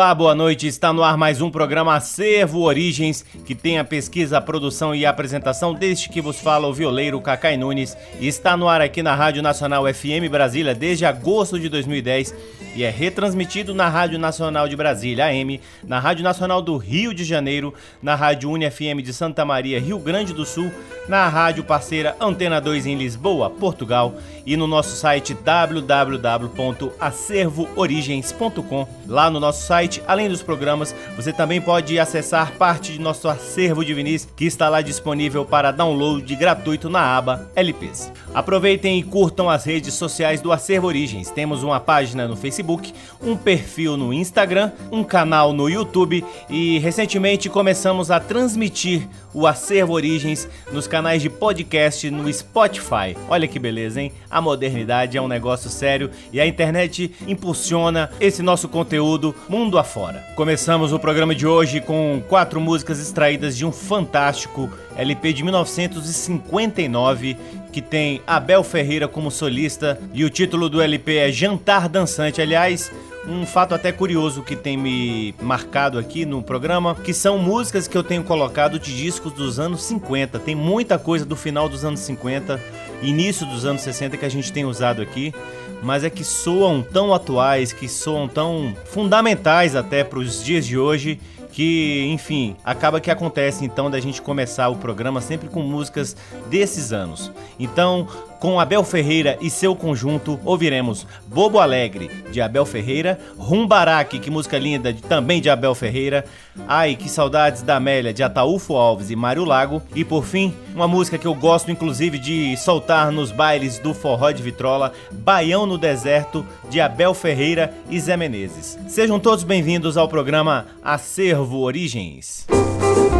Olá, boa noite. Está no ar mais um programa Acervo Origens, que tem a pesquisa, a produção e a apresentação deste que vos fala o violeiro Cacai Nunes. Está no ar aqui na Rádio Nacional FM Brasília desde agosto de 2010 e é retransmitido na Rádio Nacional de Brasília, AM, na Rádio Nacional do Rio de Janeiro, na Rádio UniFM de Santa Maria, Rio Grande do Sul, na rádio parceira Antena 2 em Lisboa, Portugal e no nosso site www.acervoorigens.com. Lá no nosso site, além dos programas, você também pode acessar parte de nosso acervo de vinis que está lá disponível para download gratuito na aba LPs. Aproveitem e curtam as redes sociais do Acervo Origens. Temos uma página no Facebook, um perfil no Instagram, um canal no YouTube e recentemente começamos a transmitir o Acervo Origens nos canais de podcast no Spotify. Olha que beleza, hein? A modernidade é um negócio sério e a internet impulsiona esse nosso conteúdo mundo afora. Começamos o programa de hoje com quatro músicas extraídas de um fantástico LP de 1959 que tem Abel Ferreira como solista e o título do LP é Jantar Dançante. Aliás, um fato até curioso que tem me marcado aqui no programa, que são músicas que eu tenho colocado de discos dos anos 50. Tem muita coisa do final dos anos 50, início dos anos 60 que a gente tem usado aqui, mas é que soam tão atuais, que soam tão fundamentais até para os dias de hoje que, enfim, acaba que acontece então da gente começar o programa sempre com músicas desses anos. Então, com Abel Ferreira e seu conjunto, ouviremos Bobo Alegre, de Abel Ferreira, Rumbaraque, que música linda, também de Abel Ferreira, Ai, que saudades da Amélia, de Ataúfo Alves e Mário Lago, e por fim, uma música que eu gosto inclusive de soltar nos bailes do Forró de Vitrola, Baião no Deserto, de Abel Ferreira e Zé Menezes. Sejam todos bem-vindos ao programa Acervo Origens. Música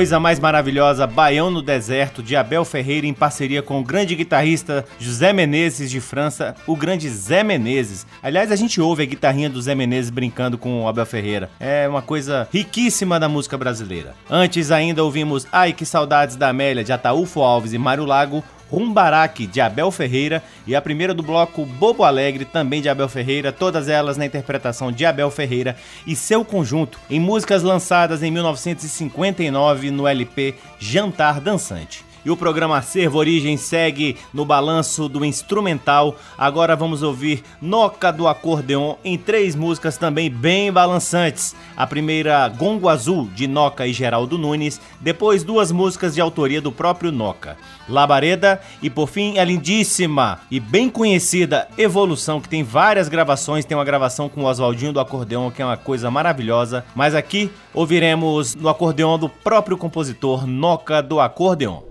coisa mais maravilhosa, Baião no Deserto, de Abel Ferreira em parceria com o grande guitarrista José Menezes de França, o grande Zé Menezes. Aliás, a gente ouve a guitarrinha do Zé Menezes brincando com o Abel Ferreira. É uma coisa riquíssima da música brasileira. Antes ainda ouvimos Ai Que Saudades da Amélia, de Ataúfo Alves e Mário Lago, Rumbaraque, de Abel Ferreira, e a primeira do bloco Bobo Alegre, também de Abel Ferreira, todas elas na interpretação de Abel Ferreira e seu conjunto, em músicas lançadas em 1959 no LP Jantar Dançante. E o programa Acervo Origem segue no balanço do instrumental. Agora vamos ouvir Noca do Acordeon em três músicas também bem balançantes. A primeira, Gongo Azul, de Noca e Geraldo Nunes. Depois, duas músicas de autoria do próprio Noca. Labareda e, por fim, a lindíssima e bem conhecida Evolução, que tem várias gravações. Tem uma gravação com o Oswaldinho do Acordeon, que é uma coisa maravilhosa. Mas aqui ouviremos no acordeon do próprio compositor Noca do Acordeon.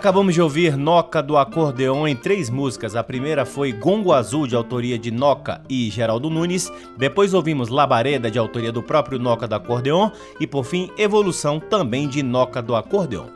Acabamos de ouvir Noca do Acordeon em três músicas. A primeira foi Gongo Azul, de autoria de Noca e Geraldo Nunes. Depois ouvimos Labareda, de autoria do próprio Noca do Acordeon. E por fim, Evolução, também de Noca do Acordeon.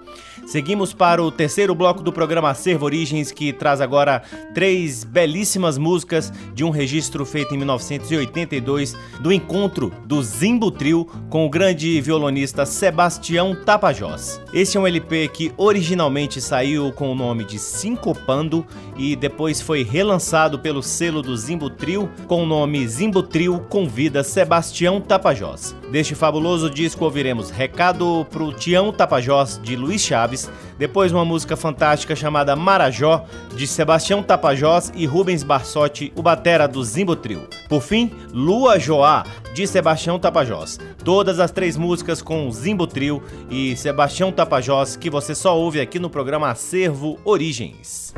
Seguimos para o terceiro bloco do programa Acervo Origens, que traz agora três belíssimas músicas de um registro feito em 1982 do encontro do Zimbo Trio com o grande violonista Sebastião Tapajós. Esse é um LP que originalmente saiu com o nome de Sincopando e depois foi relançado pelo selo do Zimbo Trio com o nome Zimbo Trio Convida Sebastião Tapajós. Deste fabuloso disco ouviremos Recado pro Tião Tapajós de Luiz Chaves, depois uma música fantástica chamada Marajó de Sebastião Tapajós e Rubens Barsotti, o batera do Zimbo Trio. Por fim, Lua Joá de Sebastião Tapajós. Todas as três músicas com Zimbo Trio e Sebastião Tapajós que você só ouve aqui no programa Acervo Origens.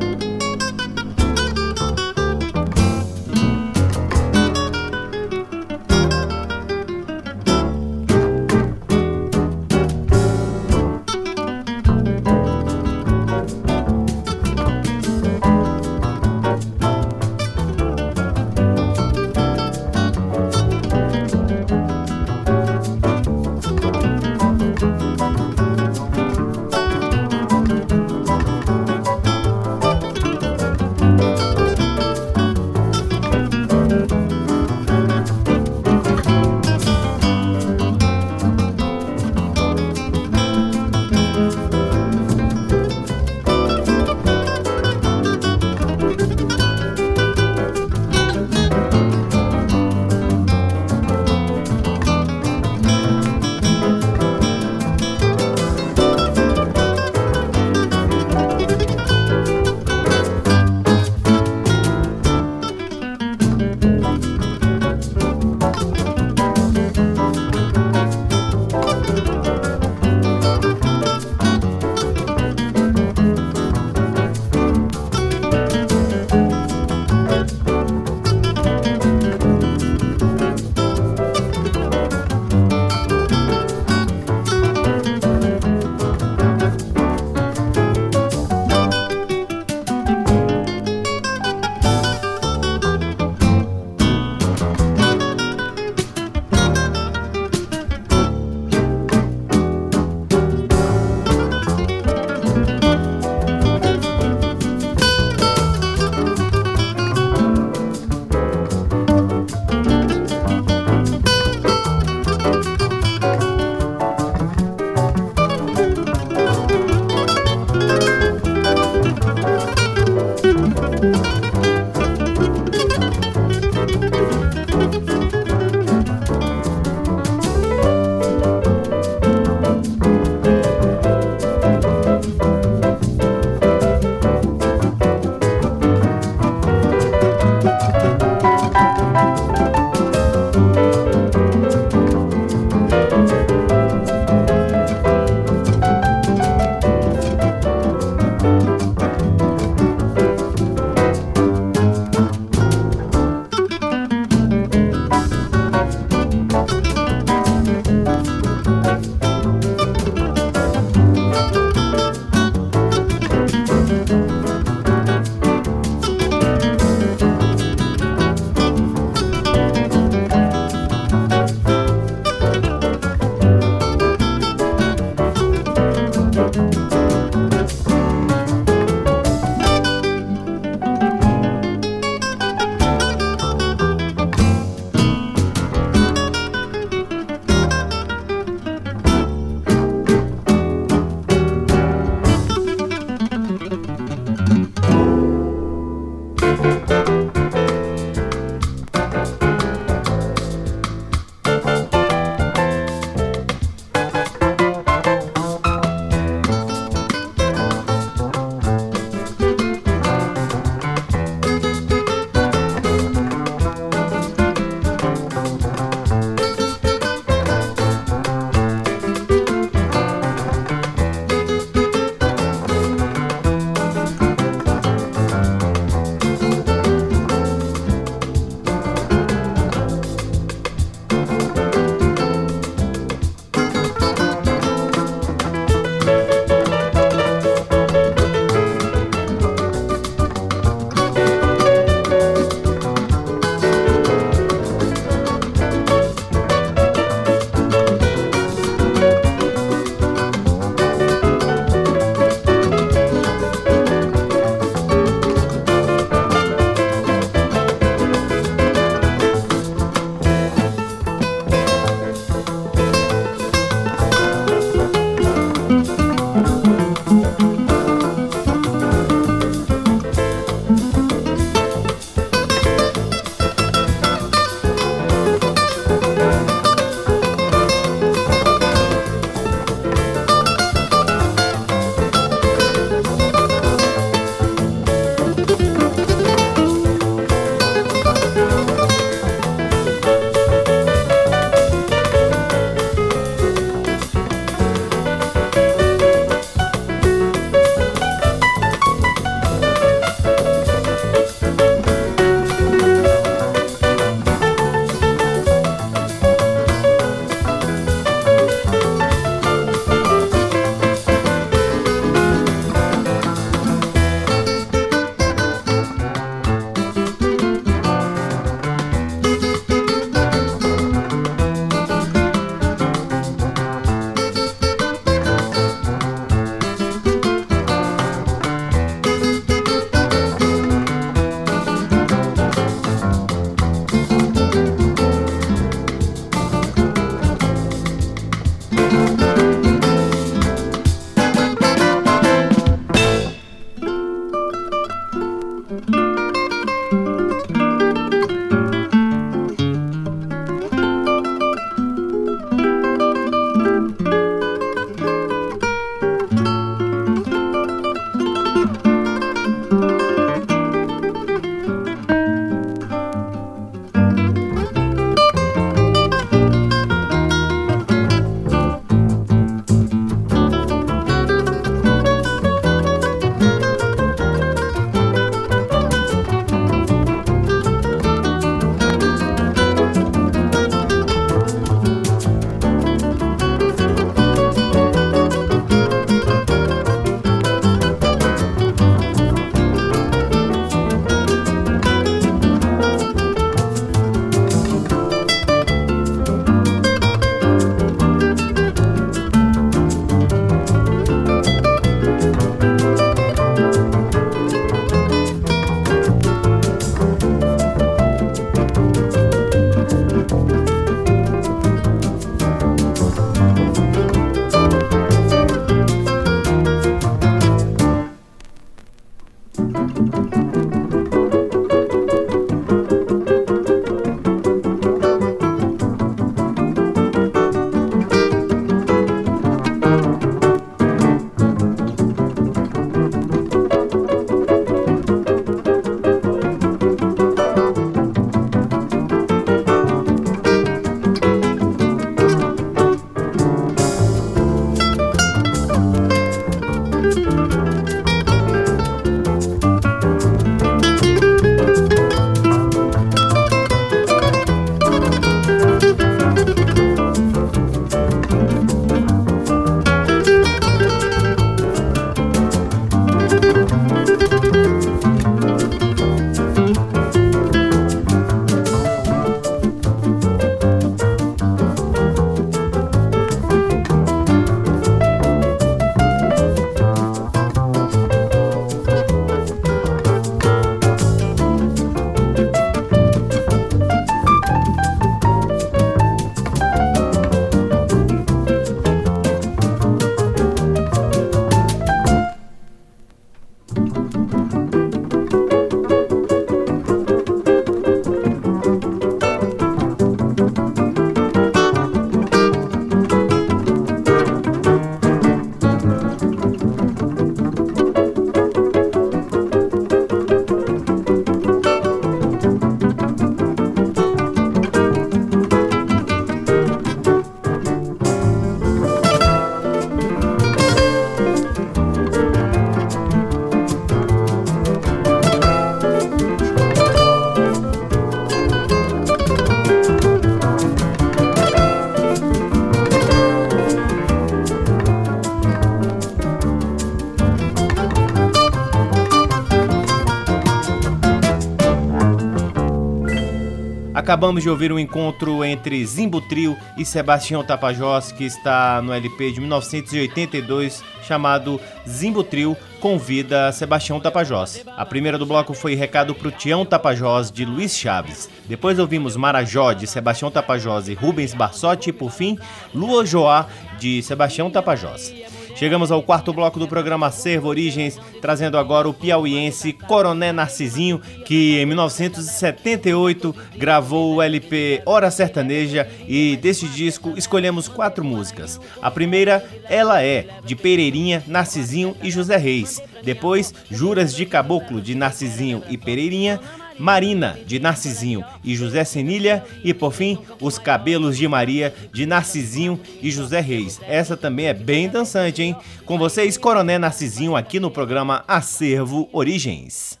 Acabamos de ouvir um encontro entre Zimbo Trio e Sebastião Tapajós, que está no LP de 1982, chamado Zimbo Trio convida Sebastião Tapajós. A primeira do bloco foi Recado pro Tião Tapajós, de Luiz Chaves. Depois ouvimos Marajó, de Sebastião Tapajós e Rubens Barsotti. E por fim, Lua Joá, de Sebastião Tapajós. Chegamos ao quarto bloco do programa Servo Origens, trazendo agora o piauiense Coroné Narcisinho, que em 1978 gravou o LP Hora Sertaneja e deste disco escolhemos quatro músicas. A primeira, Ela É, de Pereirinha, Narcisinho e José Reis. Depois, Juras de Caboclo, de Narcisinho e Pereirinha. Marina, de Narcisinho e José Senilha, e por fim, Os Cabelos de Maria, de Narcisinho e José Reis. Essa também é bem dançante, hein? Com vocês, Coroné Narcisinho, aqui no programa Acervo Origens.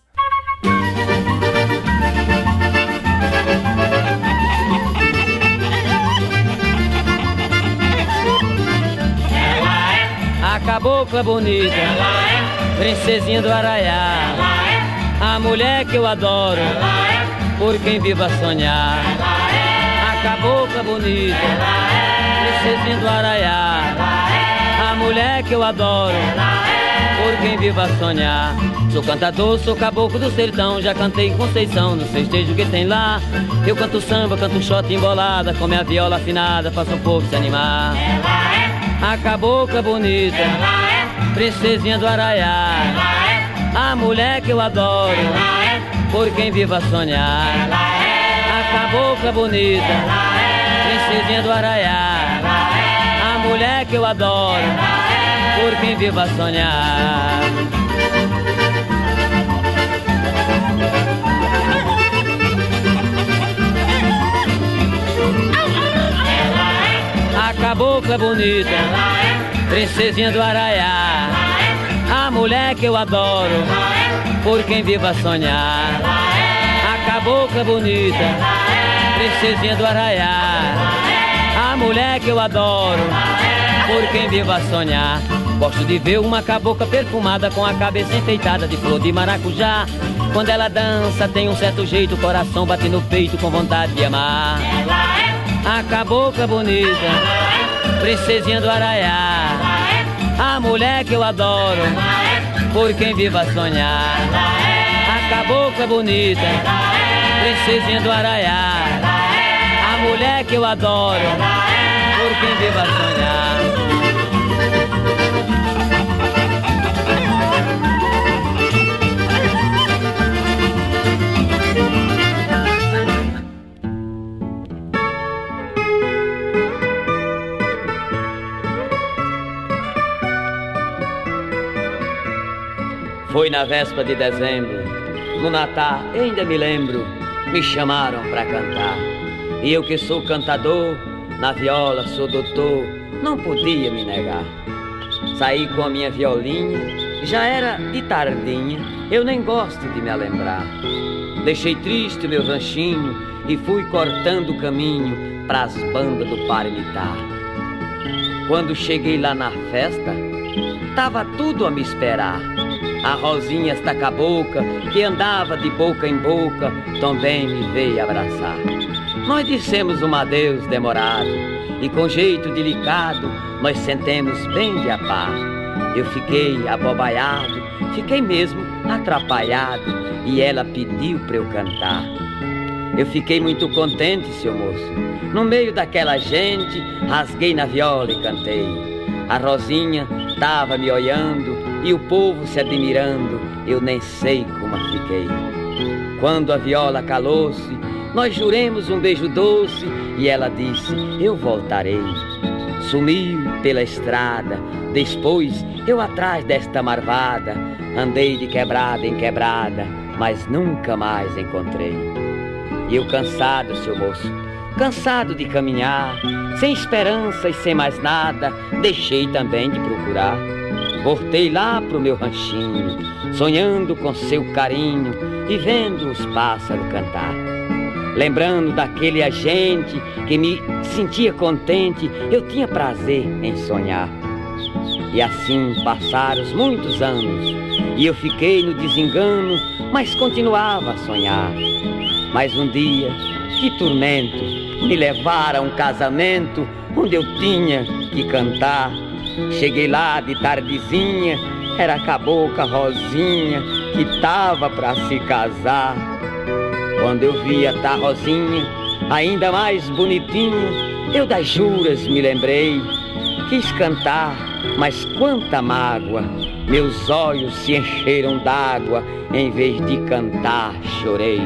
A cabocla bonita, princesinha do Araiá a mulher que eu adoro, por quem viva a sonhar. A cabocla bonita, princesinha do Araiá. A mulher que eu adoro, por quem viva a sonhar. Sou cantador, sou caboclo do sertão, já cantei em Conceição, no festejo que tem lá. Eu canto samba, canto shot embolada, com minha viola afinada, faço o povo se animar. A cabocla bonita, princesinha do Araiá a mulher que eu adoro, por quem viva sonhar, a cabocla bonita, princesinha do Araiá, a mulher que eu adoro, por quem viva sonhar. A cabocla bonita, princesinha do Araiá a mulher que eu adoro, por quem viva sonhar. A cabocla bonita, princesinha do Arraiá. A mulher que eu adoro, por quem viva sonhar. Gosto de ver uma cabocla perfumada com a cabeça enfeitada de flor de maracujá. Quando ela dança, tem um certo jeito, o coração bate no peito com vontade de amar. A cabocla bonita, princesinha do Araiá a mulher que eu adoro, por quem viva a sonhar. A cabocla bonita, princesinha do Araiá, a mulher que eu adoro, por quem viva a sonhar. Foi na véspera de dezembro, no Natal, ainda me lembro, me chamaram para cantar. E eu que sou cantador, na viola sou doutor, não podia me negar. Saí com a minha violinha, já era de tardinha, eu nem gosto de me lembrar. Deixei triste meu ranchinho e fui cortando o caminho pras bandas do Parimitar. Quando cheguei lá na festa, tava tudo a me esperar. A Rosinha, esta cabocla, que andava de boca em boca, também me veio abraçar. Nós dissemos um adeus demorado, e com jeito delicado, nós sentemos bem de a par. Eu fiquei abobaiado, fiquei mesmo atrapalhado, e ela pediu para eu cantar. Eu fiquei muito contente, seu moço. No meio daquela gente, rasguei na viola e cantei. A Rosinha estava me olhando e o povo se admirando, eu nem sei como fiquei. Quando a viola calou-se, nós juremos um beijo doce e ela disse: Eu voltarei. Sumiu pela estrada, depois eu atrás desta marvada, andei de quebrada em quebrada, mas nunca mais encontrei. E eu cansado, seu moço, cansado de caminhar, sem esperança e sem mais nada, deixei também de procurar. Voltei lá pro meu ranchinho, sonhando com seu carinho e vendo os pássaros cantar. Lembrando daquele agente que me sentia contente, eu tinha prazer em sonhar. E assim passaram muitos anos, e eu fiquei no desengano, mas continuava a sonhar. Mas um dia que tormento me levar a um casamento onde eu tinha que cantar. Cheguei lá de tardezinha, era a cabocla Rosinha que tava pra se casar. Quando eu vi a tá Rosinha, ainda mais bonitinho, eu das juras me lembrei. Quis cantar, mas quanta mágoa, meus olhos se encheram d'água, em vez de cantar, chorei.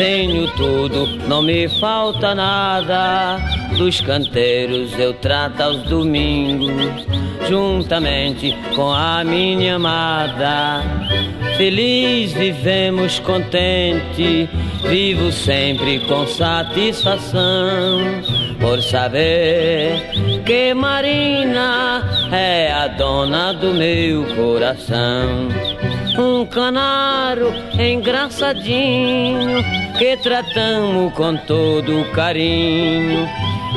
Tenho tudo, não me falta nada. Dos canteiros eu trato aos domingos, juntamente com a minha amada. Feliz vivemos contente, vivo sempre com satisfação. Por saber que Marina é a dona do meu coração um canário engraçadinho que tratamos com todo carinho.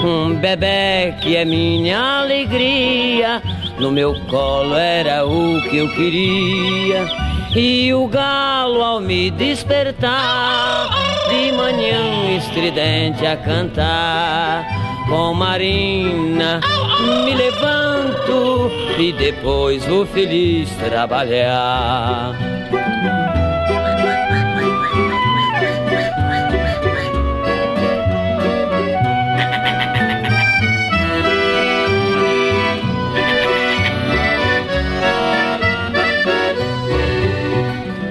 Um bebê que é minha alegria, no meu colo era o que eu queria. E o galo ao me despertar, de manhã estridente a cantar, com Marina me levanto e depois vou feliz trabalhar.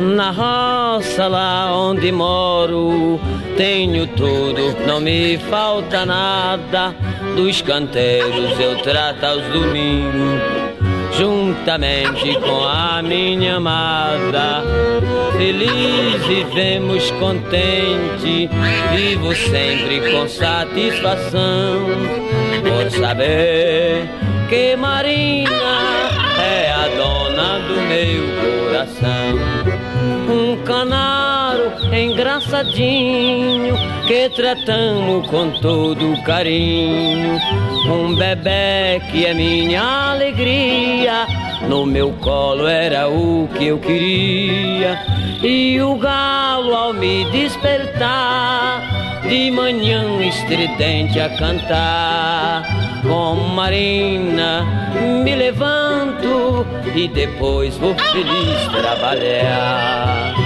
Na roça lá onde moro, tenho tudo, não me falta nada. Dos canteiros eu trato aos domingos, juntamente com a minha amada. Feliz vivemos contente, vivo sempre com satisfação, por saber que Marina é a dona do meu coração um canário engraçadinho que tratamos com todo carinho. Um bebê que é minha alegria, no meu colo era o que eu queria. E o galo ao me despertar, de manhã estridente a cantar. Com Marina me levanto e depois vou feliz trabalhar.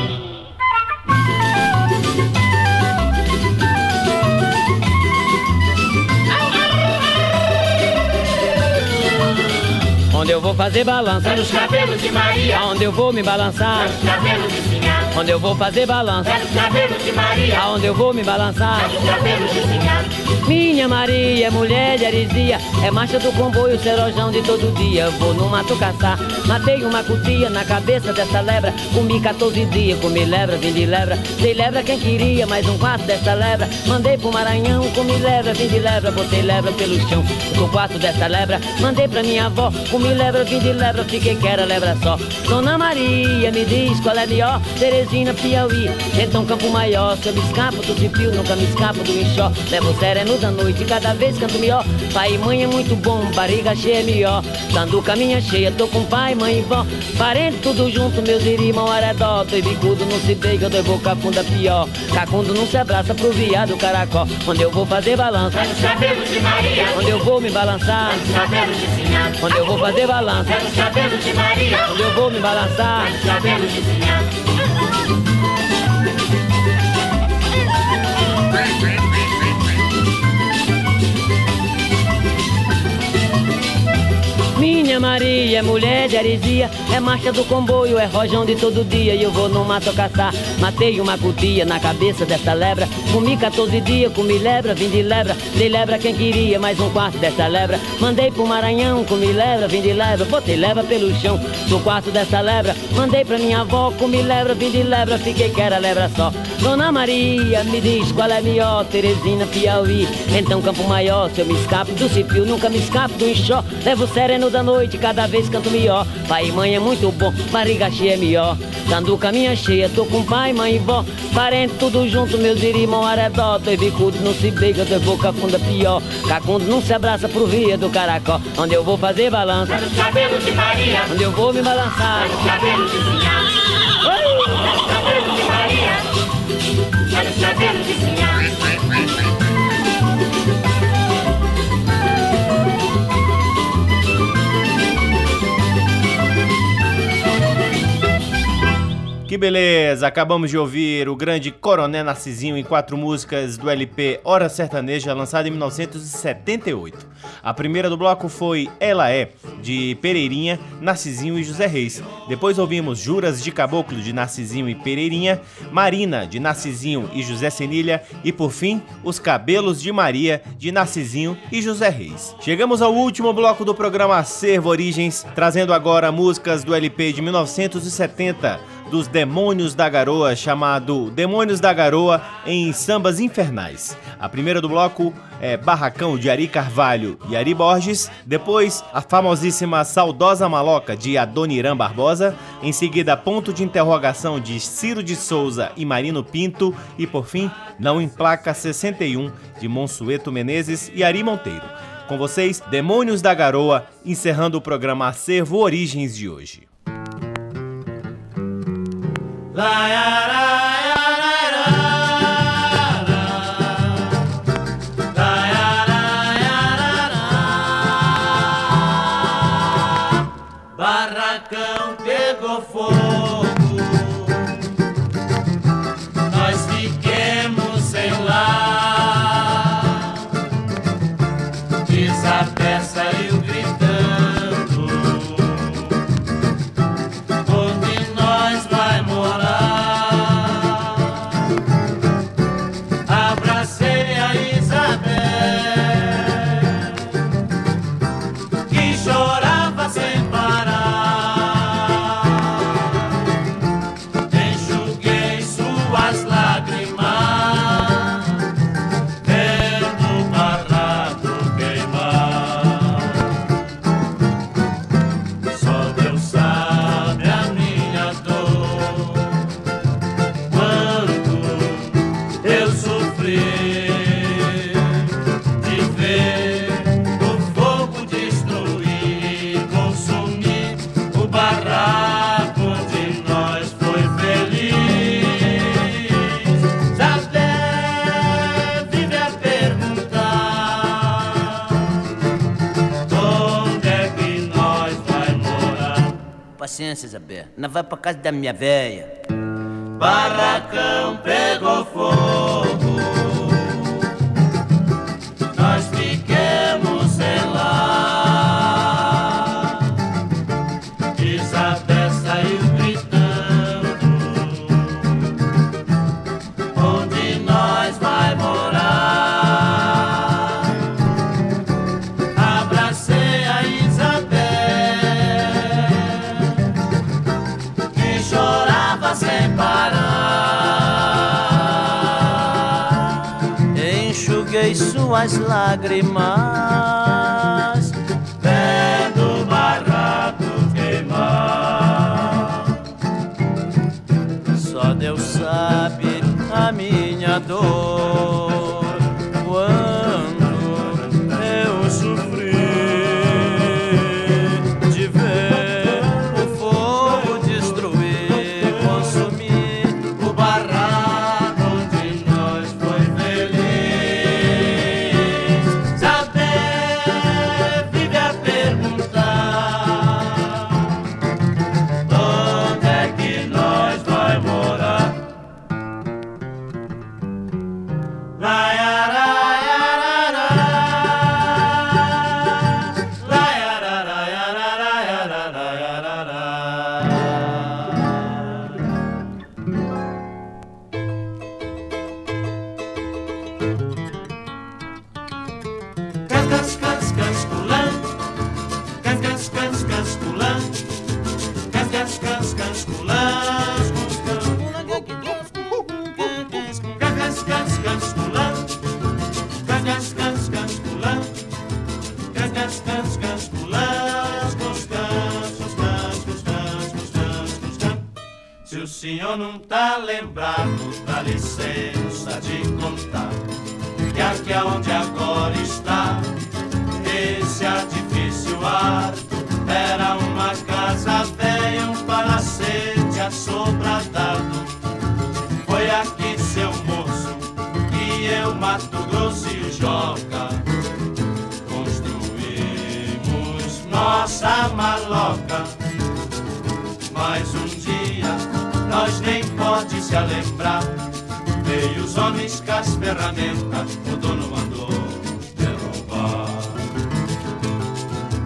Onde eu vou fazer balança nos cabelos de Maria. Aonde eu vou me balançar nos cabelos de Sinhá. Onde eu vou fazer balança nos cabelos de Maria. Aonde eu vou me balançar nos cabelos de Sinhá. Minha Maria, mulher de aresia, é marcha do comboio, cerojão de todo dia. Vou no mato caçar, matei uma cutia na cabeça dessa lebra. Comi 14 dias, comi lebra, vim de lebra. Dei lebra quem queria, mais um quarto dessa lebra. Mandei pro Maranhão, comi lebra, vim de lebra. Botei lebra pelo chão, com quarto dessa lebra. Mandei pra minha avó, comi lebra, vim de lebra. Fiquei que era lebra só. Dona Maria, me diz qual é melhor. Teresina, Piauí, então Campo Maior. Se eu me escapo do cipio, nunca me escapo do enxó. Levo sereno da noite, cada vez canto melhor. Pai e mãe é muito bom, barriga cheia é melhor. Dando caminha cheia, tô com pai, mãe e vó. Parente tudo junto, meus irmãos aredó. Tô bicudo, não se beija, dou boca funda pior. Cacundo não se abraça pro viado caracol. Onde eu vou fazer balança, cabelos de Maria. onde eu vou me balançar. cabelos de Sinhá. Onde eu vou fazer balança, cabelos de Maria. onde eu vou me balançar. cabelos de Sinhá. Minha Maria, é mulher de aresia, é marcha do comboio, é rojão de todo dia. E eu vou no mato caçar, matei uma cutia na cabeça dessa lebra. Comi 14 dias, comi lebra, vim de lebra, dei lebra quem queria, mais um quarto dessa lebra. Mandei pro Maranhão, comi lebra, vim de lebra, botei lebra pelo chão, do quarto dessa lebra. Mandei pra minha avó, comi lebra, vim de lebra, fiquei que era lebra só. Dona Maria, me diz qual é melhor, Teresina, Piauí. Então Campo Maior, se eu me escapo do cipio, nunca me escapo do enxó. Levo sereno da noite, cada vez canto melhor. Pai e mãe é muito bom, barriga cheia é melhor. Dando caminha cheia, tô com pai, mãe e vó. Parente tudo junto, meus irmãos arredor. Tô bicudo, não se beija, tô boca funda pior. Cacundo não se abraça pro via do caracol. Onde eu vou fazer balança. Cabelos de Maria. Onde eu vou me balançar. Cabelos de Sinhá. Cabelos de Maria. Cabelos de Sinhá. Que beleza! Acabamos de ouvir o grande Coroné Narcisinho em quatro músicas do LP Hora Sertaneja, lançado em 1978. A primeira do bloco foi Ela É, de Pereirinha, Narcisinho e José Reis. Depois ouvimos Juras de Caboclo, de Narcisinho e Pereirinha, Marina, de Narcisinho e José Senilha e, por fim, Os Cabelos de Maria, de Narcisinho e José Reis. Chegamos ao último bloco do programa Acervo Origens, trazendo agora músicas do LP de 1970 dos Demônios da Garoa, chamado Demônios da Garoa em Sambas Infernais. A primeira do bloco é Barracão de Ari Carvalho e Ari Borges, depois a famosíssima Saudosa Maloca de Adoniran Barbosa, em seguida Ponto de Interrogação de Ciro de Souza e Marino Pinto e por fim Não Emplaca 61 de Monsueto Menezes e Ari Monteiro. Com vocês, Demônios da Garoa, encerrando o programa Acervo Origens de hoje. Barracão da minha véia. Barracão Enxuguei suas lágrimas. Vendo o barraco queimar. Só Deus sabe a minha dor. Mato Grosso e o Joca construímos nossa maloca. Mas um dia nós nem pode se lembrar. Veio os homens com as ferramentas, o dono mandou derrubar.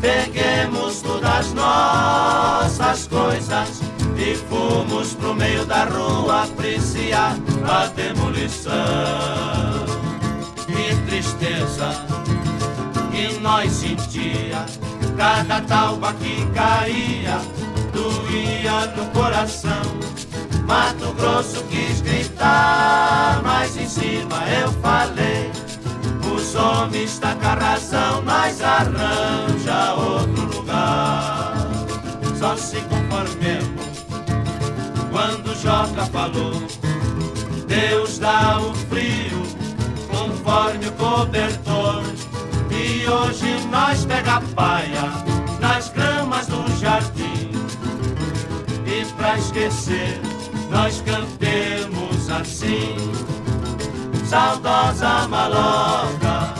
Peguemos todas as nossas coisas e fomos pro meio da rua apreciar a demolição. Tristeza que nós sentia, cada talba que caía doía no coração. Mato Grosso quis gritar, mas em cima eu falei. Os homens tá com a razão, mas arranja outro lugar. Só se conformemos quando Joca falou. Deus dá o frio o cobertor. E hoje nós pega a paia nas gramas do jardim. E pra esquecer, nós cantemos assim. Saudosa maloca,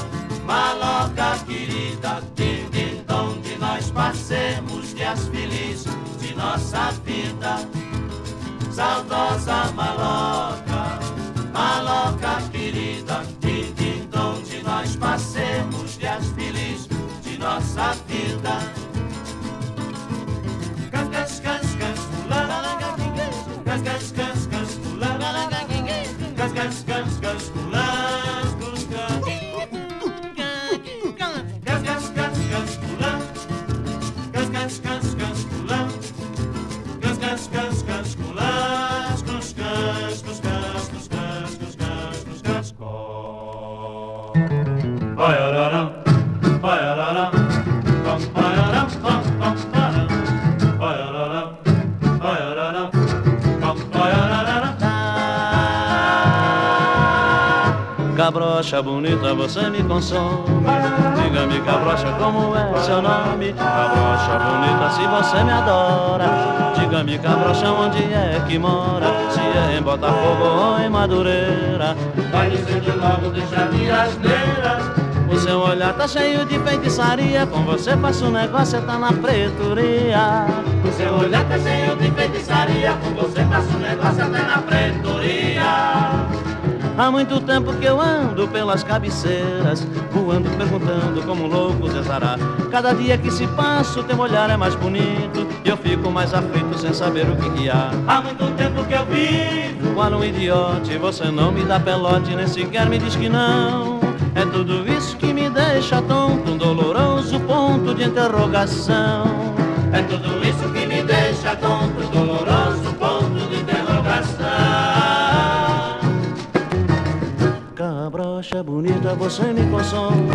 maloca querida, din, onde nós passemos dias felizes de nossa vida. Saudosa maloca, maloca querida, nós passemos dias felizes de nossa vida. Cas, cas, Cabrocha bonita, você me consome. Diga-me, cabrocha, como é seu nome? Cabrocha bonita, se você me adora. Diga-me, cabrocha, onde é que mora? Se é em Botafogo ou em Madureira. Vai dizendo logo, deixa de asneiras. O seu olhar tá cheio de feitiçaria. Com você faço um negócio, tá na pretoria. O seu olhar tá cheio de feitiçaria. Com você faço um negócio até na pretoria. Há muito tempo que eu ando pelas cabeceiras, voando, perguntando como um louco Zé Zará. Cada dia que se passa, o teu olhar é mais bonito e eu fico mais aflito sem saber o que, que há. Há muito tempo que eu vivo. Qual um idiote, você não me dá pelote, nem sequer me diz que não. É tudo isso que me deixa tonto, um doloroso ponto de interrogação. É tudo isso que me deixa tonto, bonita, você me consome.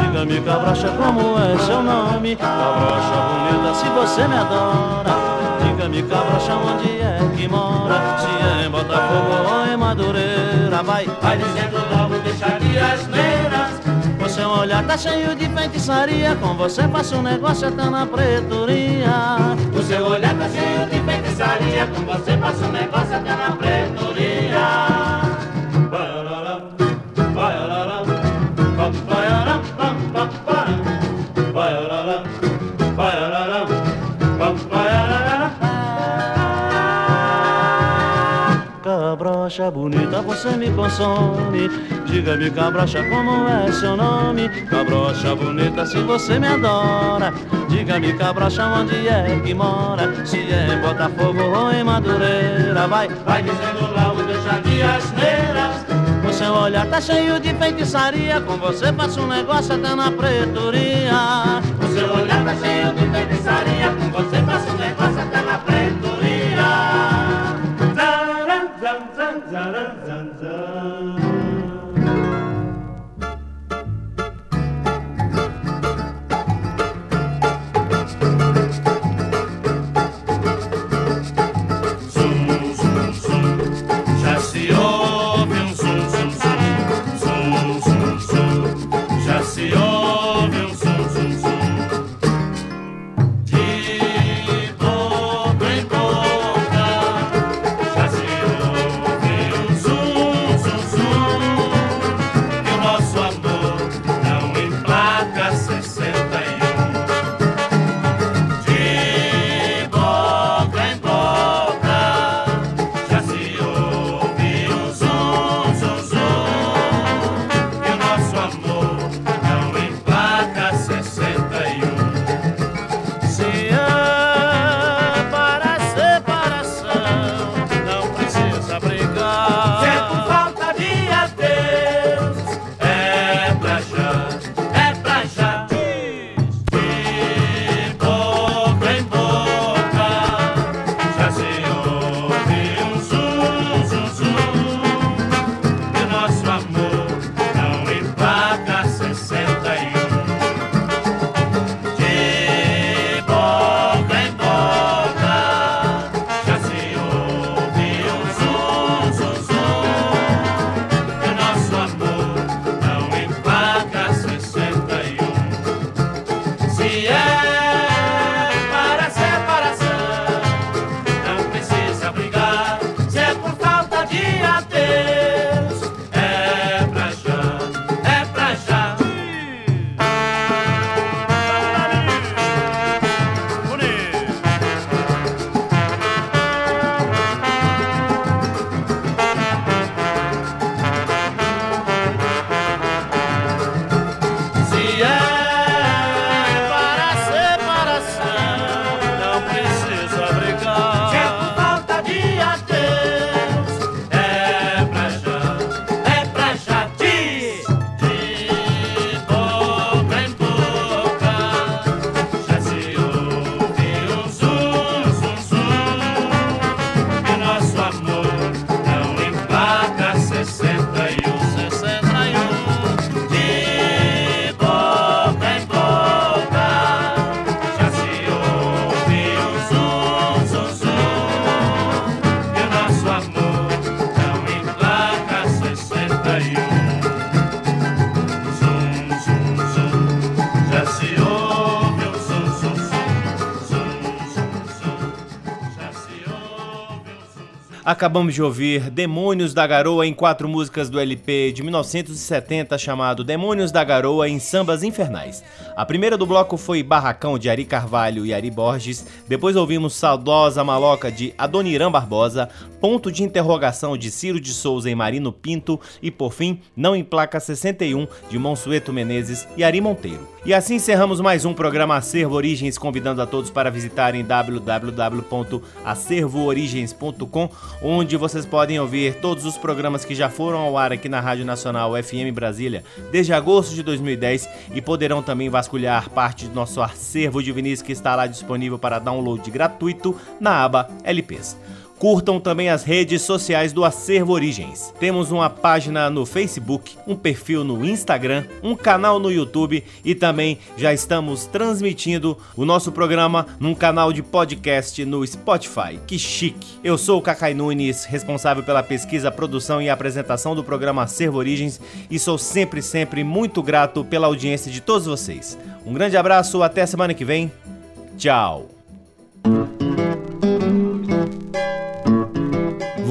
Diga-me, cabrocha, como é seu nome? Cabrocha bonita, se você me adora. Diga-me, cabrocha, onde é que mora? Se é em Botafogo ou em Madureira, vai. Vai dizendo logo, deixa de asneiras. O seu olhar tá cheio de feitiçaria. Com você faço um negócio até na pretoria. O seu olhar tá cheio de feitiçaria. Com você faço um negócio até na pretoria. Cabrocha bonita, você me consome. Diga-me, cabrocha, como é seu nome? Cabrocha bonita, se você me adora. Diga-me, cabrocha, onde é que mora? Se é em Botafogo ou em Madureira, vai. Vai dizendo logo, deixa de asneiras. O seu olhar tá cheio de feitiçaria. Com você faço um negócio até na pretoria. O seu olhar tá cheio de feitiçaria. Com você faço um negócio até na pretoria. Zaten Acabamos de ouvir Demônios da Garoa em quatro músicas do LP de 1970 chamado Demônios da Garoa em Sambas Infernais. A primeira do bloco foi Barracão de Ari Carvalho e Ari Borges, depois ouvimos Saudosa Maloca de Adoniran Barbosa, Ponto de Interrogação de Ciro de Souza e Marino Pinto e por fim Não em Placa 61 de Monsueto Menezes e Ari Monteiro. E assim encerramos mais um programa Acervo Origens, convidando a todos para visitarem www.acervoorigens.com onde vocês podem ouvir todos os programas que já foram ao ar aqui na Rádio Nacional FM Brasília desde agosto de 2010 e poderão também vasculhar parte do nosso acervo de vinis que está lá disponível para download gratuito na aba LPs. Curtam também as redes sociais do Acervo Origens. Temos uma página no Facebook, um perfil no Instagram, um canal no YouTube e também já estamos transmitindo o nosso programa num canal de podcast no Spotify. Que chique! Eu sou o Cacai Nunes, responsável pela pesquisa, produção e apresentação do programa Acervo Origens e sou sempre, sempre muito grato pela audiência de todos vocês. Um grande abraço, até semana que vem. Tchau!